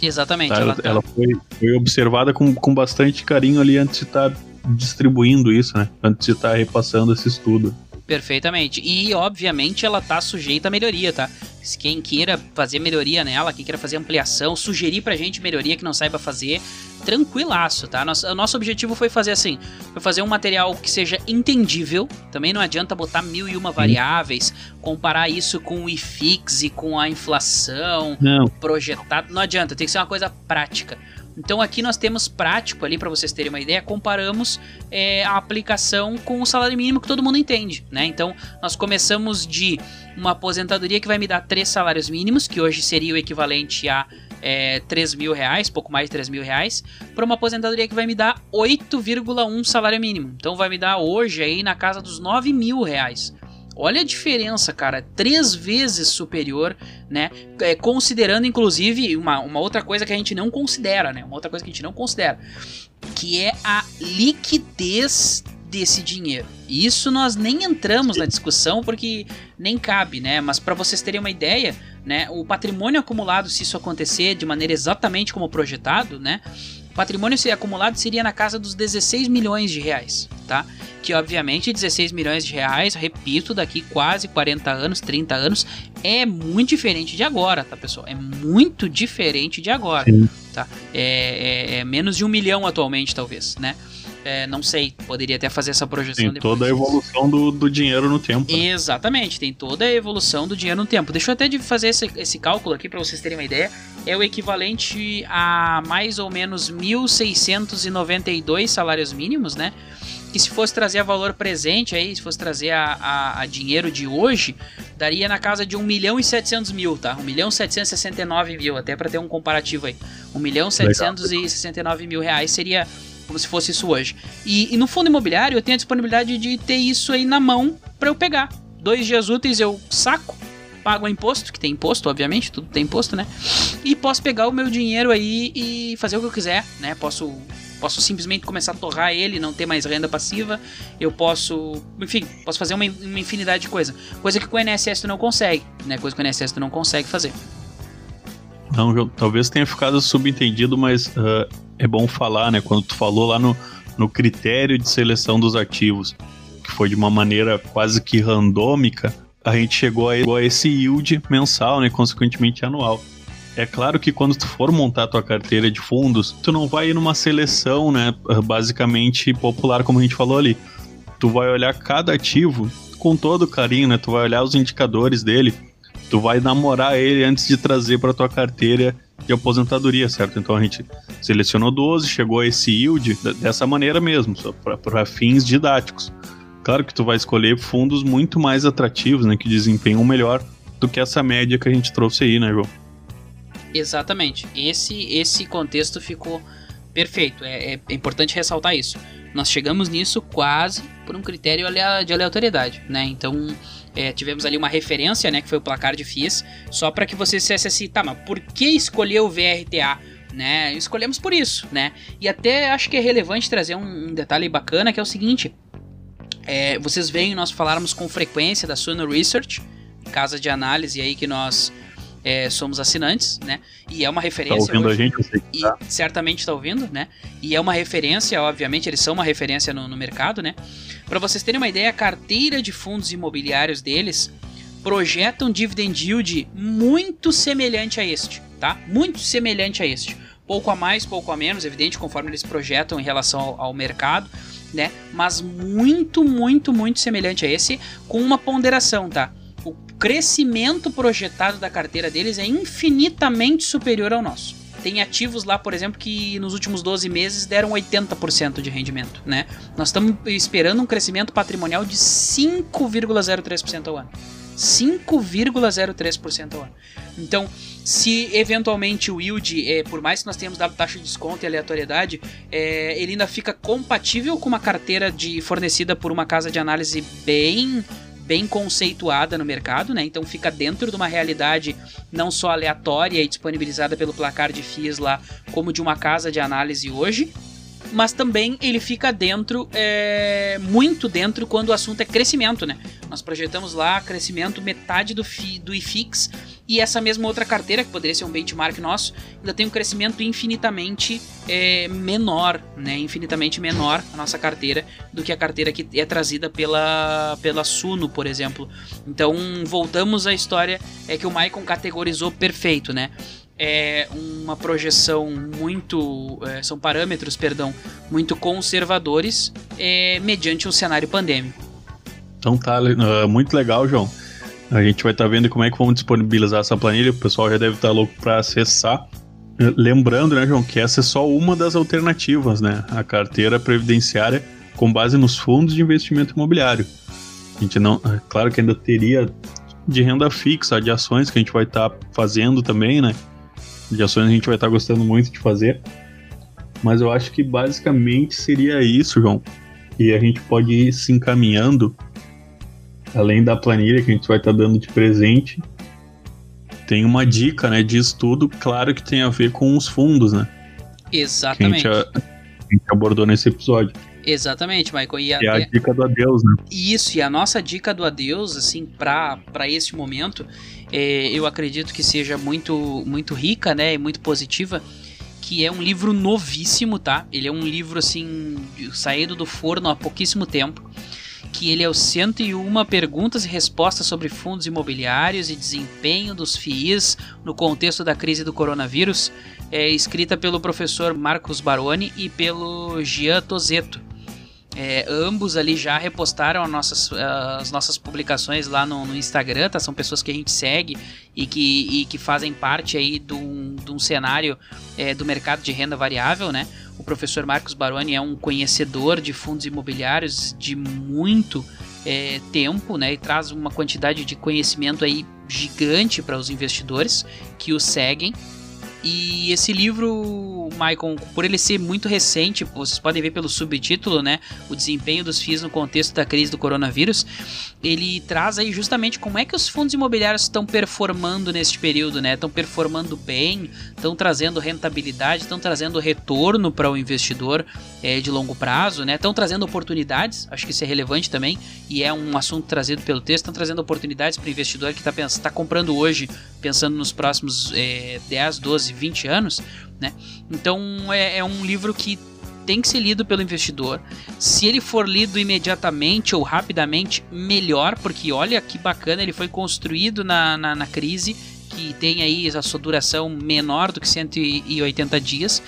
Exatamente. Tá? Ela, tá... ela foi, foi, observada com, com bastante carinho ali antes de estar tá distribuindo isso, né? Antes de estar tá repassando esse estudo. Perfeitamente. E, obviamente, ela tá sujeita a melhoria, tá? Quem queira fazer melhoria nela, quem queira fazer ampliação, sugerir pra gente melhoria que não saiba fazer, tranquilaço, tá? Nosso, o nosso objetivo foi fazer assim, foi fazer um material que seja entendível, também não adianta botar mil e uma variáveis, comparar isso com o IFIX e com a inflação, não. projetado, não adianta, tem que ser uma coisa prática. Então aqui nós temos prático ali para vocês terem uma ideia, comparamos é, a aplicação com o salário mínimo que todo mundo entende, né? Então nós começamos de uma aposentadoria que vai me dar três salários mínimos, que hoje seria o equivalente a é, 3 mil reais, pouco mais de 3 mil reais, para uma aposentadoria que vai me dar 8,1 salário mínimo. Então vai me dar hoje aí na casa dos 9 mil reais. Olha a diferença, cara, três vezes superior, né? É, considerando, inclusive, uma, uma outra coisa que a gente não considera, né? Uma outra coisa que a gente não considera, que é a liquidez desse dinheiro. Isso nós nem entramos na discussão porque nem cabe, né? Mas para vocês terem uma ideia, né, o patrimônio acumulado, se isso acontecer de maneira exatamente como projetado, né, o patrimônio acumulado seria na casa dos 16 milhões de reais, tá? Que obviamente 16 milhões de reais, repito, daqui quase 40 anos, 30 anos, é muito diferente de agora, tá, pessoal? É muito diferente de agora, Sim. tá? É, é, é menos de um milhão atualmente, talvez, né? É, não sei, poderia até fazer essa projeção tem depois. toda a evolução do, do dinheiro no tempo. Né? Exatamente, tem toda a evolução do dinheiro no tempo. Deixa eu até de fazer esse, esse cálculo aqui para vocês terem uma ideia. É o equivalente a mais ou menos 1.692 salários mínimos, né? Que se fosse trazer a valor presente aí, se fosse trazer a, a, a dinheiro de hoje, daria na casa de 1 milhão e 700 mil, tá? 1 milhão e 769 mil, até para ter um comparativo aí. 1 milhão e 769 mil reais seria como se fosse isso hoje. E, e, no fundo imobiliário eu tenho a disponibilidade de ter isso aí na mão para eu pegar. Dois dias úteis eu saco, pago o imposto, que tem imposto, obviamente, tudo tem imposto, né? E posso pegar o meu dinheiro aí e fazer o que eu quiser, né? Posso posso simplesmente começar a torrar ele, não ter mais renda passiva. Eu posso, enfim, posso fazer uma, uma infinidade de coisa. Coisa que com o INSS tu não consegue, né? Coisa que o INSS tu não consegue fazer. Não, talvez tenha ficado subentendido, mas uh, é bom falar, né? Quando tu falou lá no, no critério de seleção dos ativos, que foi de uma maneira quase que randômica, a gente chegou a, esse yield mensal, né? Consequentemente anual. É claro que quando tu for montar tua carteira de fundos, tu não vai ir numa seleção, né, basicamente popular como a gente falou ali. Tu vai olhar cada ativo com todo carinho, né? Tu vai olhar os indicadores dele, tu vai namorar ele antes de trazer para tua carteira de aposentadoria, certo? Então a gente selecionou 12, chegou a esse yield dessa maneira mesmo, para fins didáticos. Claro que tu vai escolher fundos muito mais atrativos, né, que desempenham melhor do que essa média que a gente trouxe aí, né, João? Exatamente. Esse esse contexto ficou perfeito. É, é, é importante ressaltar isso. Nós chegamos nisso quase por um critério de aleatoriedade, né? Então é, tivemos ali uma referência, né, que foi o placar de FIIs, só para que você dissesse assim, tá, mas por que escolher o VRTA? Né? Escolhemos por isso, né? E até acho que é relevante trazer um, um detalhe bacana que é o seguinte: é, vocês veem nós falarmos com frequência da Suno Research, casa de análise aí que nós é, somos assinantes, né? E é uma referência. Tá ouvindo hoje, a gente, sei tá. E certamente está ouvindo, né? E é uma referência, obviamente, eles são uma referência no, no mercado, né? Para vocês terem uma ideia, a carteira de fundos imobiliários deles projeta um dividend yield muito semelhante a este, tá? Muito semelhante a este. Pouco a mais, pouco a menos, evidente, conforme eles projetam em relação ao, ao mercado, né? Mas muito, muito, muito semelhante a esse, com uma ponderação, tá? Crescimento projetado da carteira deles é infinitamente superior ao nosso. Tem ativos lá, por exemplo, que nos últimos 12 meses deram 80% de rendimento, né? Nós estamos esperando um crescimento patrimonial de 5,03% ao ano. 5,03% ao ano. Então, se eventualmente o yield, é, por mais que nós tenhamos dado taxa de desconto e aleatoriedade, é, ele ainda fica compatível com uma carteira de fornecida por uma casa de análise bem bem conceituada no mercado, né? Então fica dentro de uma realidade não só aleatória e disponibilizada pelo placar de FIIs lá, como de uma casa de análise hoje, mas também ele fica dentro, é, muito dentro quando o assunto é crescimento, né? Nós projetamos lá crescimento metade do, FI, do IFIX e essa mesma outra carteira, que poderia ser um benchmark nosso, ainda tem um crescimento infinitamente é, menor, né? Infinitamente menor a nossa carteira do que a carteira que é trazida pela, pela Suno, por exemplo. Então voltamos à história é que o Maicon categorizou perfeito, né? é uma projeção muito. É, são parâmetros, perdão, muito conservadores é, mediante um cenário pandêmico. Então tá, uh, muito legal, João. A gente vai estar tá vendo como é que vamos disponibilizar essa planilha. O pessoal já deve estar tá louco para acessar. lembrando, né, João, que essa é só uma das alternativas, né? A carteira previdenciária com base nos fundos de investimento imobiliário. A gente não, é claro que ainda teria de renda fixa, de ações que a gente vai estar tá fazendo também, né? De ações a gente vai estar tá gostando muito de fazer. Mas eu acho que basicamente seria isso, João. E a gente pode ir se encaminhando, além da planilha que a gente vai estar tá dando de presente. Tem uma dica, né, de estudo, claro que tem a ver com os fundos, né? Exatamente. Que a gente, a, a gente abordou nesse episódio. Exatamente, Michael. E a, é a dica do adeus, né? Isso, e a nossa dica do adeus, assim, para esse momento, é, eu acredito que seja muito, muito rica, né, e muito positiva, que é um livro novíssimo, tá? Ele é um livro, assim, saído do forno há pouquíssimo tempo, que ele é o 101 perguntas e respostas sobre fundos imobiliários e desempenho dos FIIs no contexto da crise do coronavírus, é escrita pelo professor Marcos Baroni e pelo Gian Tozeto. É, ambos ali já repostaram as nossas, as nossas publicações lá no, no, Instagram, tá? São pessoas que a gente segue e que, e que fazem parte aí de um, de um cenário é, do mercado de renda variável, né? Professor Marcos Baroni é um conhecedor de fundos imobiliários de muito é, tempo, né? E traz uma quantidade de conhecimento aí gigante para os investidores que o seguem. E esse livro, Michael, por ele ser muito recente, vocês podem ver pelo subtítulo, né? O desempenho dos FIIs no contexto da crise do coronavírus. Ele traz aí justamente como é que os fundos imobiliários estão performando neste período, né? Estão performando bem, estão trazendo rentabilidade, estão trazendo retorno para o investidor é, de longo prazo, né? Estão trazendo oportunidades, acho que isso é relevante também, e é um assunto trazido pelo texto, estão trazendo oportunidades para o investidor que está tá comprando hoje, pensando nos próximos é, 10, 12, 20 anos, né? Então é, é um livro que tem que ser lido pelo investidor. Se ele for lido imediatamente ou rapidamente, melhor, porque olha que bacana, ele foi construído na, na, na crise que tem aí a sua duração menor do que 180 dias.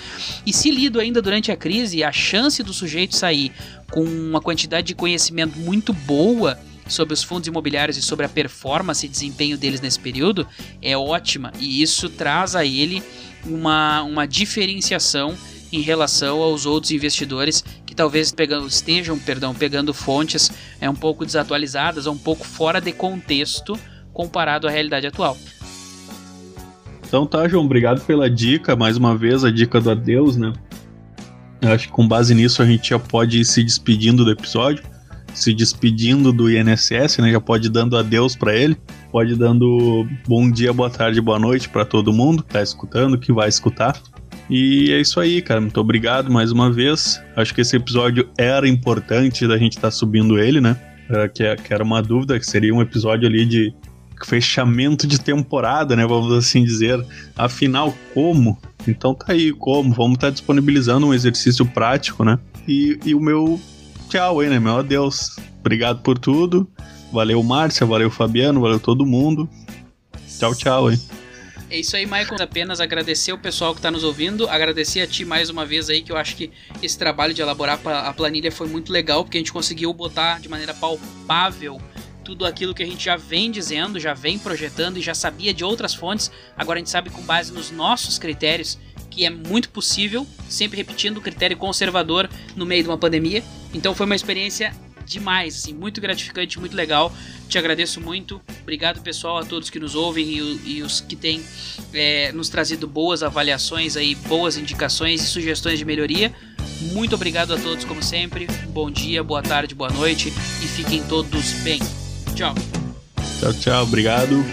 E se lido ainda durante a crise, a chance do sujeito sair com uma quantidade de conhecimento muito boa sobre os fundos imobiliários e sobre a performance e desempenho deles nesse período é ótima. E isso traz a ele uma, uma diferenciação em relação aos outros investidores que talvez pegando, estejam perdão, pegando fontes é, um pouco desatualizadas ou um pouco fora de contexto comparado à realidade atual. Então tá, João, obrigado pela dica, mais uma vez a dica do adeus, né? Eu acho que com base nisso a gente já pode ir se despedindo do episódio, se despedindo do INSS, né? Já pode ir dando adeus para ele, pode ir dando bom dia, boa tarde, boa noite para todo mundo que tá escutando, que vai escutar. E é isso aí, cara. Muito obrigado mais uma vez. Acho que esse episódio era importante da gente estar tá subindo ele, né? Que, que era uma dúvida, que seria um episódio ali de fechamento de temporada, né? Vamos assim dizer. Afinal, como? Então tá aí, como? Vamos estar tá disponibilizando um exercício prático, né? E, e o meu tchau aí, né? Meu adeus. Obrigado por tudo. Valeu, Márcia. Valeu, Fabiano. Valeu todo mundo. Tchau, tchau aí. É isso aí, Michael. Apenas agradecer o pessoal que está nos ouvindo, agradecer a ti mais uma vez aí, que eu acho que esse trabalho de elaborar a planilha foi muito legal, porque a gente conseguiu botar de maneira palpável tudo aquilo que a gente já vem dizendo, já vem projetando e já sabia de outras fontes. Agora a gente sabe com base nos nossos critérios é muito possível, sempre repetindo o critério conservador no meio de uma pandemia. Então foi uma experiência demais, assim, muito gratificante, muito legal. Te agradeço muito. Obrigado, pessoal, a todos que nos ouvem e, e os que têm é, nos trazido boas avaliações aí, boas indicações e sugestões de melhoria. Muito obrigado a todos, como sempre. Bom dia, boa tarde, boa noite e fiquem todos bem. Tchau. Tchau, tchau. Obrigado.